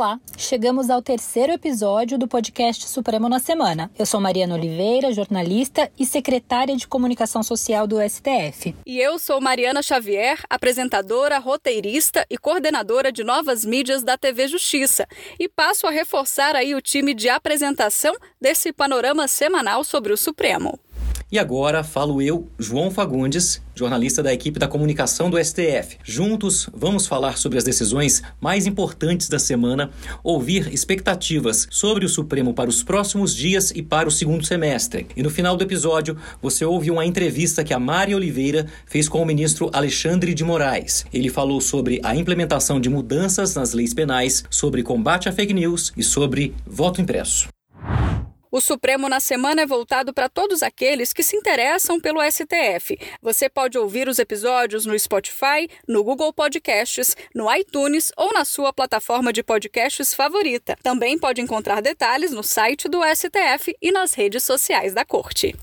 Olá, chegamos ao terceiro episódio do podcast Supremo na Semana. Eu sou Mariana Oliveira, jornalista e secretária de Comunicação Social do STF. E eu sou Mariana Xavier, apresentadora, roteirista e coordenadora de novas mídias da TV Justiça. E passo a reforçar aí o time de apresentação desse panorama semanal sobre o Supremo. E agora falo eu, João Fagundes, jornalista da equipe da comunicação do STF. Juntos vamos falar sobre as decisões mais importantes da semana, ouvir expectativas sobre o Supremo para os próximos dias e para o segundo semestre. E no final do episódio, você ouve uma entrevista que a Mari Oliveira fez com o ministro Alexandre de Moraes. Ele falou sobre a implementação de mudanças nas leis penais, sobre combate à fake news e sobre voto impresso. O Supremo na semana é voltado para todos aqueles que se interessam pelo STF. Você pode ouvir os episódios no Spotify, no Google Podcasts, no iTunes ou na sua plataforma de podcasts favorita. Também pode encontrar detalhes no site do STF e nas redes sociais da Corte.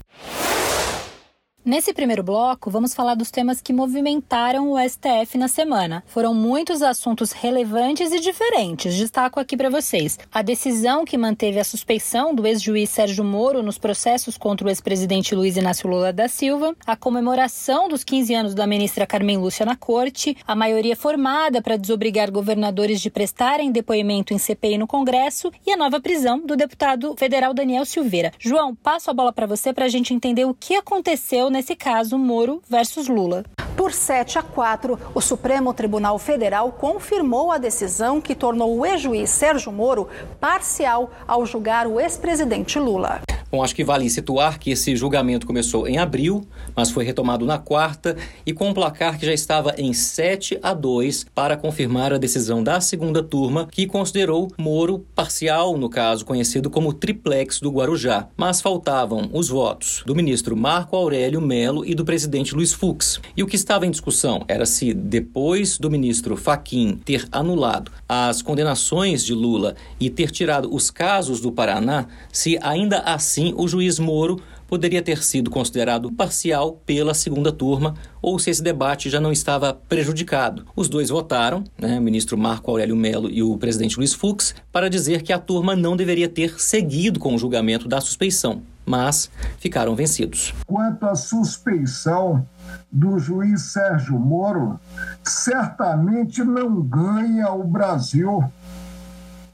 Nesse primeiro bloco, vamos falar dos temas que movimentaram o STF na semana. Foram muitos assuntos relevantes e diferentes. Destaco aqui para vocês: a decisão que manteve a suspeição do ex-juiz Sérgio Moro nos processos contra o ex-presidente Luiz Inácio Lula da Silva, a comemoração dos 15 anos da ministra Carmen Lúcia na corte, a maioria formada para desobrigar governadores de prestarem depoimento em CPI no Congresso e a nova prisão do deputado federal Daniel Silveira. João, passo a bola para você para a gente entender o que aconteceu nesse caso Moro versus Lula. Por 7 a 4, o Supremo Tribunal Federal confirmou a decisão que tornou o ex-juiz Sérgio Moro parcial ao julgar o ex-presidente Lula. Bom, acho que vale situar que esse julgamento começou em abril, mas foi retomado na quarta e com um placar que já estava em 7 a 2 para confirmar a decisão da segunda turma, que considerou Moro parcial, no caso conhecido como triplex do Guarujá. Mas faltavam os votos do ministro Marco Aurélio Melo e do presidente Luiz Fux. E o que estava em discussão era se, depois do ministro Faquim ter anulado as condenações de Lula e ter tirado os casos do Paraná, se ainda assim Assim, o juiz Moro poderia ter sido considerado parcial pela segunda turma ou se esse debate já não estava prejudicado. Os dois votaram, né, o ministro Marco Aurélio Melo e o presidente Luiz Fux, para dizer que a turma não deveria ter seguido com o julgamento da suspeição, mas ficaram vencidos. Quanto à suspeição do juiz Sérgio Moro, certamente não ganha o Brasil,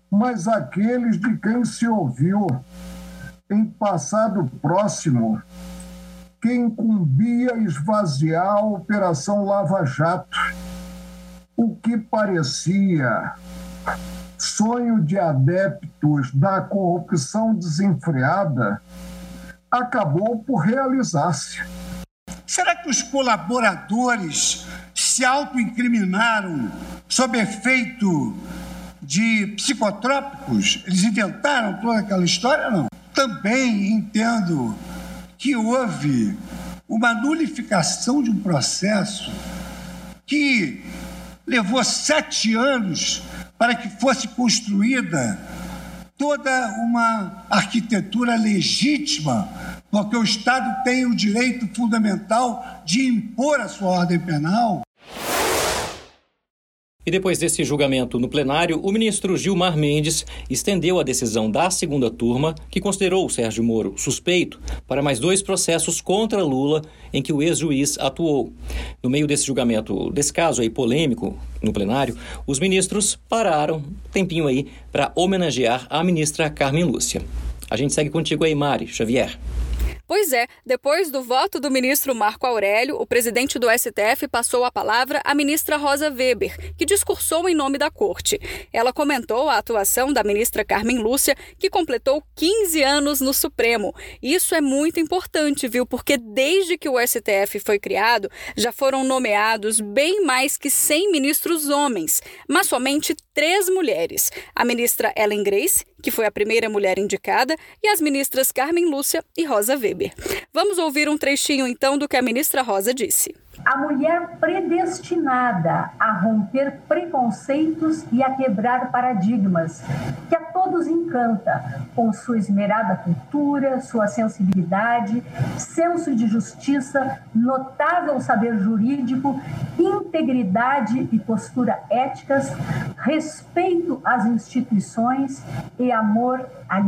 mas aqueles de quem se ouviu em passado próximo que incumbia esvaziar a Operação Lava Jato, o que parecia sonho de adeptos da corrupção desenfreada acabou por realizar-se. Será que os colaboradores se autoincriminaram sob efeito de psicotrópicos? Eles inventaram toda aquela história? Não. Também entendo que houve uma nulificação de um processo que levou sete anos para que fosse construída toda uma arquitetura legítima, porque o Estado tem o direito fundamental de impor a sua ordem penal. E depois desse julgamento no plenário, o ministro Gilmar Mendes estendeu a decisão da segunda turma, que considerou o Sérgio Moro suspeito, para mais dois processos contra Lula em que o ex-juiz atuou. No meio desse julgamento, desse caso aí polêmico no plenário, os ministros pararam um tempinho aí para homenagear a ministra Carmen Lúcia. A gente segue contigo aí, Mari Xavier. Pois é, depois do voto do ministro Marco Aurélio, o presidente do STF passou a palavra à ministra Rosa Weber, que discursou em nome da corte. Ela comentou a atuação da ministra Carmen Lúcia, que completou 15 anos no Supremo. Isso é muito importante, viu? Porque desde que o STF foi criado, já foram nomeados bem mais que 100 ministros homens, mas somente três mulheres: a ministra Ellen Grace, que foi a primeira mulher indicada, e as ministras Carmen Lúcia e Rosa Weber. Vamos ouvir um trechinho então do que a ministra Rosa disse. A mulher predestinada a romper preconceitos e a quebrar paradigmas, que a todos encanta, com sua esmerada cultura, sua sensibilidade, senso de justiça, notável saber jurídico, integridade e postura éticas, respeito às instituições e amor à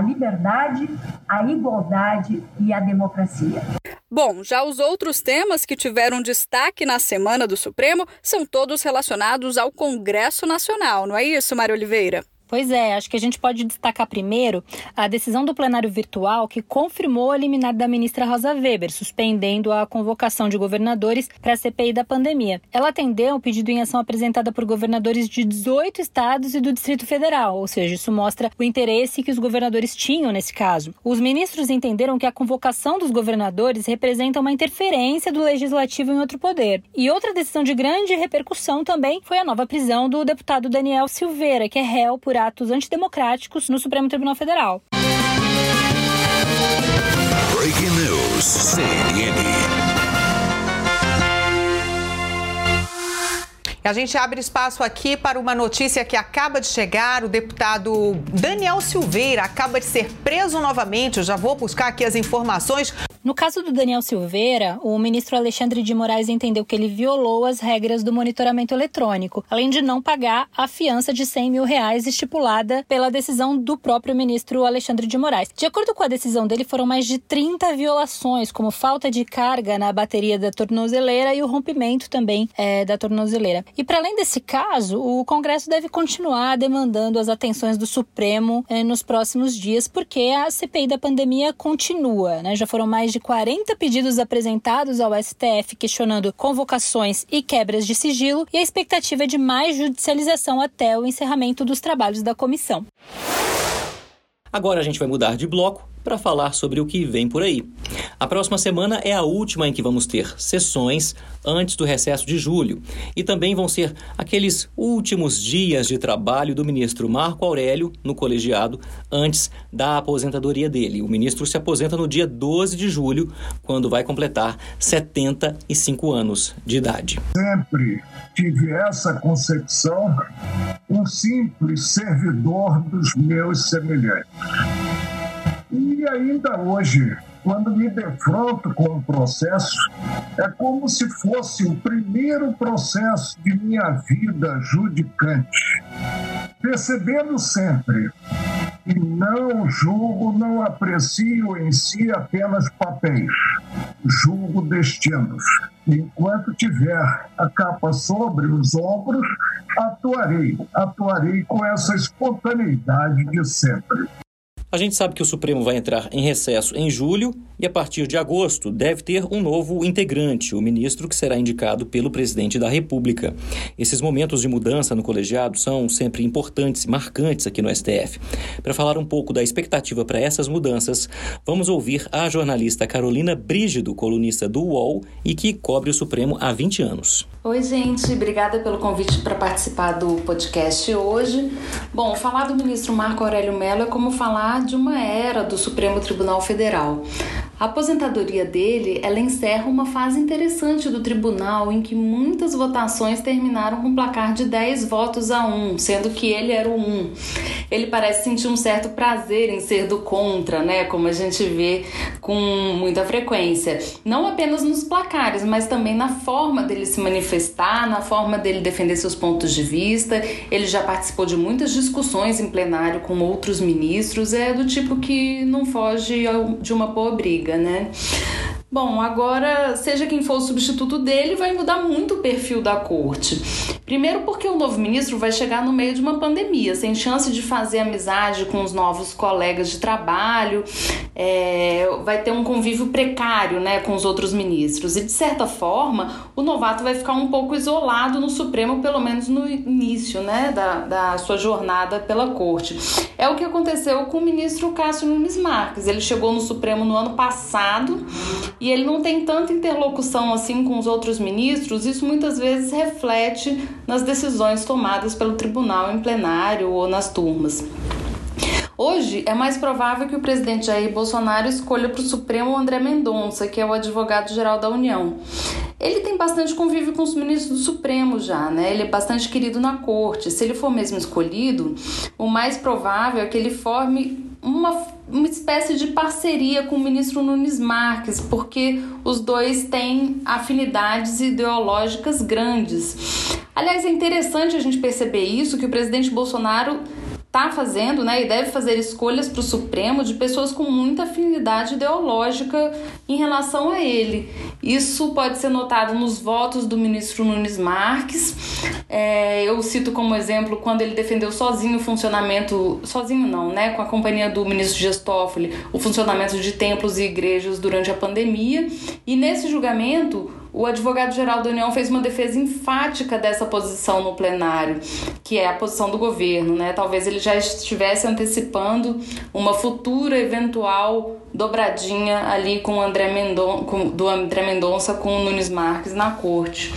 liberdade, à igualdade e à democracia. Bom, já os outros temas que tiveram destaque na semana do Supremo são todos relacionados ao Congresso Nacional, não é isso, Mário Oliveira? Pois é, acho que a gente pode destacar primeiro a decisão do plenário virtual que confirmou a liminar da ministra Rosa Weber, suspendendo a convocação de governadores para a CPI da pandemia. Ela atendeu o pedido em ação apresentado por governadores de 18 estados e do Distrito Federal, ou seja, isso mostra o interesse que os governadores tinham nesse caso. Os ministros entenderam que a convocação dos governadores representa uma interferência do legislativo em outro poder. E outra decisão de grande repercussão também foi a nova prisão do deputado Daniel Silveira, que é réu por atos antidemocráticos no Supremo Tribunal Federal. Breaking News, CNN. A gente abre espaço aqui para uma notícia que acaba de chegar. O deputado Daniel Silveira acaba de ser preso novamente. Eu já vou buscar aqui as informações. No caso do Daniel Silveira, o ministro Alexandre de Moraes entendeu que ele violou as regras do monitoramento eletrônico, além de não pagar a fiança de 100 mil reais estipulada pela decisão do próprio ministro Alexandre de Moraes. De acordo com a decisão dele, foram mais de 30 violações, como falta de carga na bateria da tornozeleira e o rompimento também é, da tornozeleira. E para além desse caso, o Congresso deve continuar demandando as atenções do Supremo é, nos próximos dias, porque a CPI da pandemia continua. Né? Já foram mais de 40 pedidos apresentados ao STF questionando convocações e quebras de sigilo e a expectativa é de mais judicialização até o encerramento dos trabalhos da comissão. Agora a gente vai mudar de bloco para falar sobre o que vem por aí. A próxima semana é a última em que vamos ter sessões antes do recesso de julho e também vão ser aqueles últimos dias de trabalho do ministro Marco Aurélio no colegiado antes da aposentadoria dele. O ministro se aposenta no dia 12 de julho, quando vai completar 75 anos de idade. Sempre tive essa concepção, um simples servidor dos meus semelhantes. E ainda hoje, quando me defronto com o processo, é como se fosse o primeiro processo de minha vida judicante, percebendo sempre e não julgo, não aprecio em si apenas papéis, julgo destinos. Enquanto tiver a capa sobre os ombros, atuarei, atuarei com essa espontaneidade de sempre. A gente sabe que o Supremo vai entrar em recesso em julho e, a partir de agosto, deve ter um novo integrante, o ministro que será indicado pelo presidente da República. Esses momentos de mudança no colegiado são sempre importantes e marcantes aqui no STF. Para falar um pouco da expectativa para essas mudanças, vamos ouvir a jornalista Carolina Brígido, colunista do UOL e que cobre o Supremo há 20 anos. Oi, gente, obrigada pelo convite para participar do podcast hoje. Bom, falar do ministro Marco Aurélio Mello é como falar de uma era do Supremo Tribunal Federal. A aposentadoria dele, ela encerra uma fase interessante do tribunal em que muitas votações terminaram com um placar de 10 votos a 1, sendo que ele era o 1. Ele parece sentir um certo prazer em ser do contra, né, como a gente vê com muita frequência. Não apenas nos placares, mas também na forma dele se manifestar, na forma dele defender seus pontos de vista. Ele já participou de muitas discussões em plenário com outros ministros, é do tipo que não foge de uma boa briga né? Bom, agora, seja quem for o substituto dele, vai mudar muito o perfil da corte. Primeiro, porque o novo ministro vai chegar no meio de uma pandemia, sem chance de fazer amizade com os novos colegas de trabalho, é, vai ter um convívio precário né, com os outros ministros. E, de certa forma, o novato vai ficar um pouco isolado no Supremo, pelo menos no início né, da, da sua jornada pela corte. É o que aconteceu com o ministro Cássio Nunes Marques. Ele chegou no Supremo no ano passado e ele não tem tanta interlocução assim com os outros ministros. Isso muitas vezes reflete nas decisões tomadas pelo tribunal em plenário ou nas turmas. Hoje é mais provável que o presidente Jair Bolsonaro escolha para o Supremo André Mendonça, que é o advogado-geral da União. Ele tem bastante convívio com os ministros do Supremo já, né? Ele é bastante querido na corte. Se ele for mesmo escolhido, o mais provável é que ele forme uma, uma espécie de parceria com o ministro Nunes Marques, porque os dois têm afinidades ideológicas grandes. Aliás, é interessante a gente perceber isso, que o presidente Bolsonaro está fazendo né, e deve fazer escolhas para o Supremo de pessoas com muita afinidade ideológica em relação a ele. Isso pode ser notado nos votos do ministro Nunes Marques. É, eu cito como exemplo quando ele defendeu sozinho o funcionamento, sozinho não, né, com a companhia do ministro Dias o funcionamento de templos e igrejas durante a pandemia. E nesse julgamento, o advogado-geral da União fez uma defesa enfática dessa posição no plenário, que é a posição do governo, né? Talvez ele já estivesse antecipando uma futura eventual dobradinha ali com o André do André Mendonça com o Nunes Marques na corte.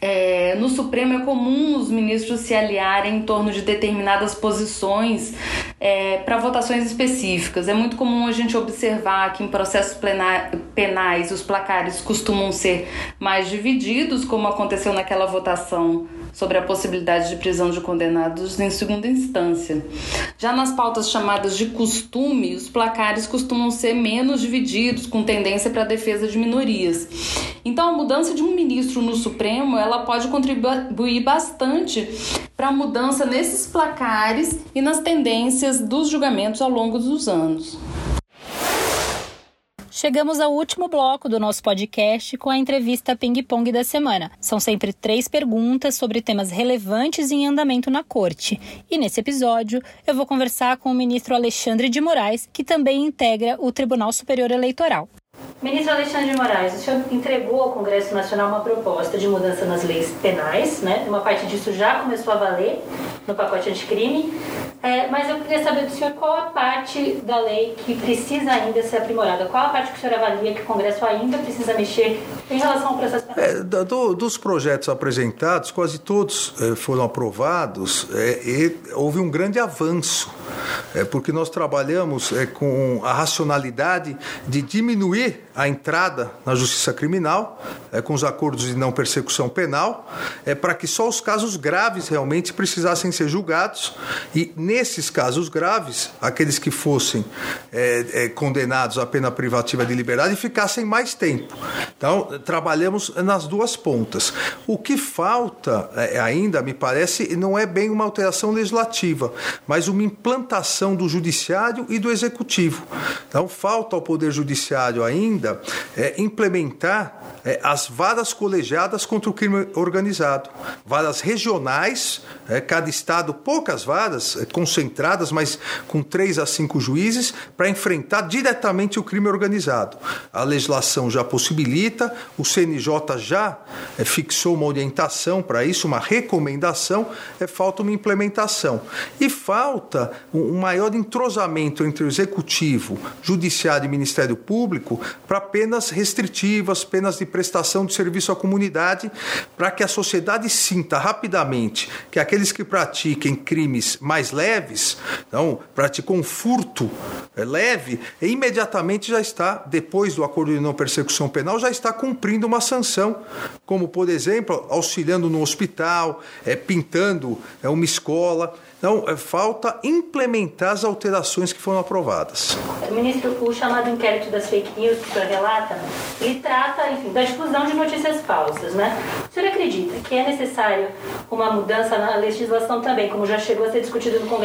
É, no Supremo é comum os ministros se aliarem em torno de determinadas posições é, para votações específicas. É muito comum a gente observar que em processos penais os placares costumam ser mais divididos, como aconteceu naquela votação sobre a possibilidade de prisão de condenados em segunda instância. Já nas pautas chamadas de costume, os placares costumam ser menos divididos, com tendência para a defesa de minorias. Então, a mudança de um ministro no Supremo, ela pode contribuir bastante para a mudança nesses placares e nas tendências dos julgamentos ao longo dos anos. Chegamos ao último bloco do nosso podcast com a entrevista Ping Pong da semana. São sempre três perguntas sobre temas relevantes em andamento na corte. E nesse episódio, eu vou conversar com o ministro Alexandre de Moraes, que também integra o Tribunal Superior Eleitoral. Ministro Alexandre de Moraes, o senhor entregou ao Congresso Nacional uma proposta de mudança nas leis penais, né? Uma parte disso já começou a valer no pacote anticrime, é, mas eu queria saber do senhor qual a parte da lei que precisa ainda ser aprimorada, qual a parte que o senhor avalia que o Congresso ainda precisa mexer em relação ao processo? É, do, dos projetos apresentados, quase todos é, foram aprovados é, e houve um grande avanço, é, porque nós trabalhamos é, com a racionalidade de diminuir a entrada na justiça criminal, é, com os acordos de não persecução penal, para que só os casos graves realmente precisassem ser julgados e, nesses casos graves, aqueles que fossem é, é, condenados à pena privativa de liberdade ficassem mais tempo. Então, trabalhamos nas duas pontas. O que falta é, ainda, me parece, não é bem uma alteração legislativa, mas uma implantação do judiciário e do executivo. Então, falta ao Poder Judiciário ainda ainda é, implementar é, as varas colegiadas contra o crime organizado, varas regionais, é, cada estado poucas varas é, concentradas, mas com três a cinco juízes para enfrentar diretamente o crime organizado. A legislação já possibilita, o CNJ já é, fixou uma orientação para isso, uma recomendação, é falta uma implementação e falta um, um maior entrosamento entre o executivo, judiciário e Ministério Público para penas restritivas, penas de prestação de serviço à comunidade, para que a sociedade sinta rapidamente que aqueles que pratiquem crimes mais leves, então praticam um furto é, leve, e imediatamente já está, depois do acordo de não persecução penal, já está cumprindo uma sanção, como por exemplo, auxiliando no hospital, é, pintando é, uma escola. Então, é, falta implementar as alterações que foram aprovadas. Ministro, o chamado inquérito das fake news que o senhor relata, ele trata, enfim, da difusão de notícias falsas, né? O senhor acredita que é necessário uma mudança na legislação também, como já chegou a ser discutido no Congresso,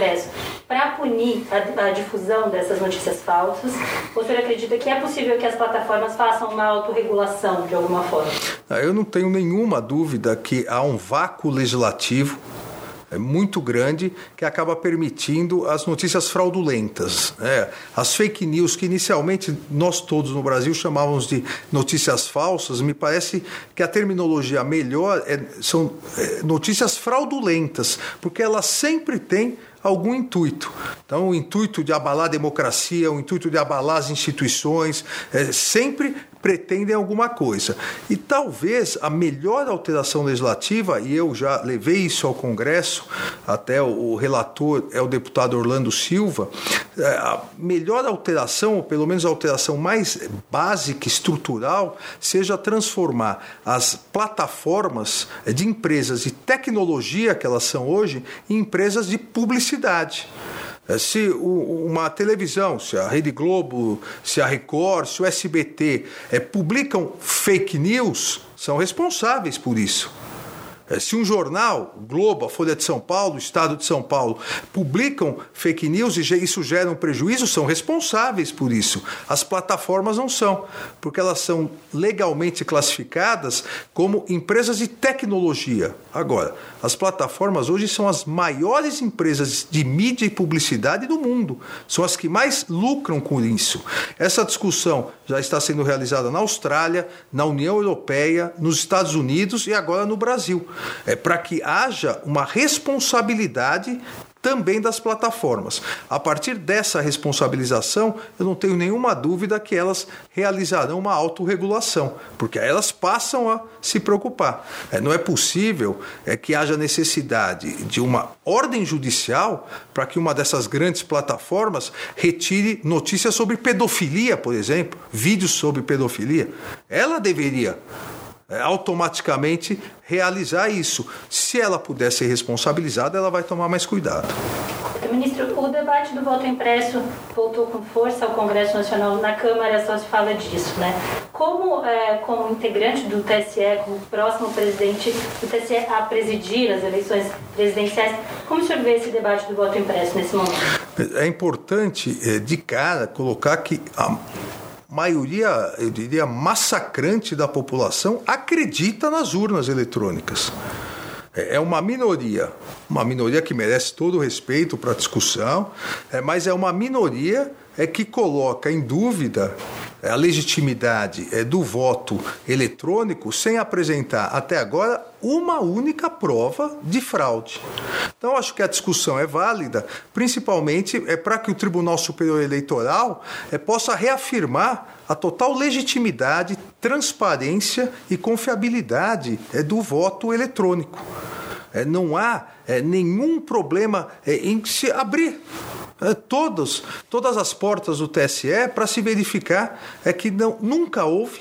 para punir a, a difusão dessas notícias falsas? Ou o senhor acredita que é possível que as plataformas façam uma autorregulação de alguma forma? Eu não tenho nenhuma dúvida que há um vácuo legislativo é muito grande que acaba permitindo as notícias fraudulentas. Né? As fake news, que inicialmente nós todos no Brasil chamávamos de notícias falsas, me parece que a terminologia melhor é, são é, notícias fraudulentas, porque elas sempre têm algum intuito. Então, o intuito de abalar a democracia, o intuito de abalar as instituições, é, sempre pretendem alguma coisa. E talvez a melhor alteração legislativa, e eu já levei isso ao Congresso, até o relator é o deputado Orlando Silva, é, a melhor alteração, ou pelo menos a alteração mais básica, estrutural, seja transformar as plataformas de empresas de tecnologia que elas são hoje em empresas de publicidade. É, se uma televisão, se a Rede Globo, se a Record, se o SBT é, publicam fake news, são responsáveis por isso. É, se um jornal, Globo, a Folha de São Paulo, Estado de São Paulo, publicam fake news e isso gera um prejuízo, são responsáveis por isso. As plataformas não são, porque elas são legalmente classificadas como empresas de tecnologia. Agora, as plataformas hoje são as maiores empresas de mídia e publicidade do mundo, são as que mais lucram com isso. Essa discussão já está sendo realizada na Austrália, na União Europeia, nos Estados Unidos e agora no Brasil. É para que haja uma responsabilidade também das plataformas. A partir dessa responsabilização, eu não tenho nenhuma dúvida que elas realizarão uma autorregulação, porque elas passam a se preocupar. É, não é possível é, que haja necessidade de uma ordem judicial para que uma dessas grandes plataformas retire notícias sobre pedofilia, por exemplo, vídeos sobre pedofilia. Ela deveria automaticamente realizar isso. Se ela puder ser responsabilizada, ela vai tomar mais cuidado. Ministro, o debate do voto impresso voltou com força ao Congresso Nacional. Na Câmara só se fala disso, né? Como, é, como integrante do TSE, como próximo presidente do TSE a presidir as eleições presidenciais, como o senhor vê esse debate do voto impresso nesse momento? É importante, é, de cara, colocar que a maioria, eu diria, massacrante da população acredita nas urnas eletrônicas. É, é uma minoria, uma minoria que merece todo o respeito para a discussão, é, mas é uma minoria é que coloca em dúvida a legitimidade é, do voto eletrônico sem apresentar até agora uma única prova de fraude. Então, acho que a discussão é válida, principalmente é para que o Tribunal Superior Eleitoral é, possa reafirmar a total legitimidade, transparência e confiabilidade é, do voto eletrônico. Não há nenhum problema em se abrir é, todos, todas as portas do TSE para se verificar é que não, nunca houve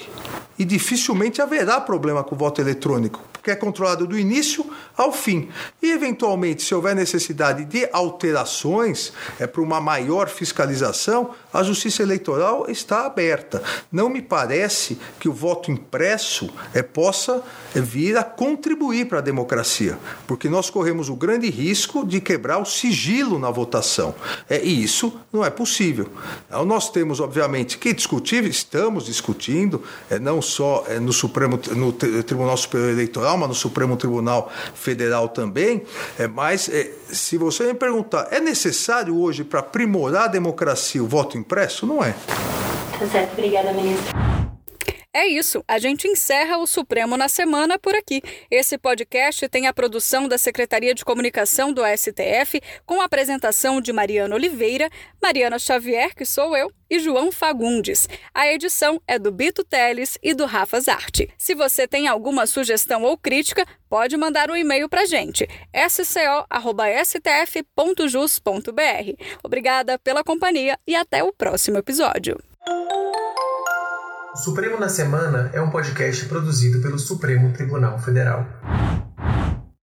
e dificilmente haverá problema com o voto eletrônico que é controlado do início ao fim. E, eventualmente, se houver necessidade de alterações é, para uma maior fiscalização, a Justiça Eleitoral está aberta. Não me parece que o voto impresso é, possa é, vir a contribuir para a democracia, porque nós corremos o grande risco de quebrar o sigilo na votação. É, e isso não é possível. Então, nós temos, obviamente, que discutir, estamos discutindo, é, não só é, no Supremo, no Tribunal Superior Eleitoral, mas no Supremo Tribunal Federal também. É, mas é, se você me perguntar, é necessário hoje para aprimorar a democracia o voto impresso? Não é. Tá certo, obrigada, ministro. É isso, a gente encerra o Supremo na semana por aqui. Esse podcast tem a produção da Secretaria de Comunicação do STF, com a apresentação de Mariana Oliveira, Mariana Xavier, que sou eu, e João Fagundes. A edição é do Bito Teles e do Rafa Zarte. Se você tem alguma sugestão ou crítica, pode mandar um e-mail para gente, sco.stf.jus.br. Obrigada pela companhia e até o próximo episódio. O Supremo na Semana é um podcast produzido pelo Supremo Tribunal Federal.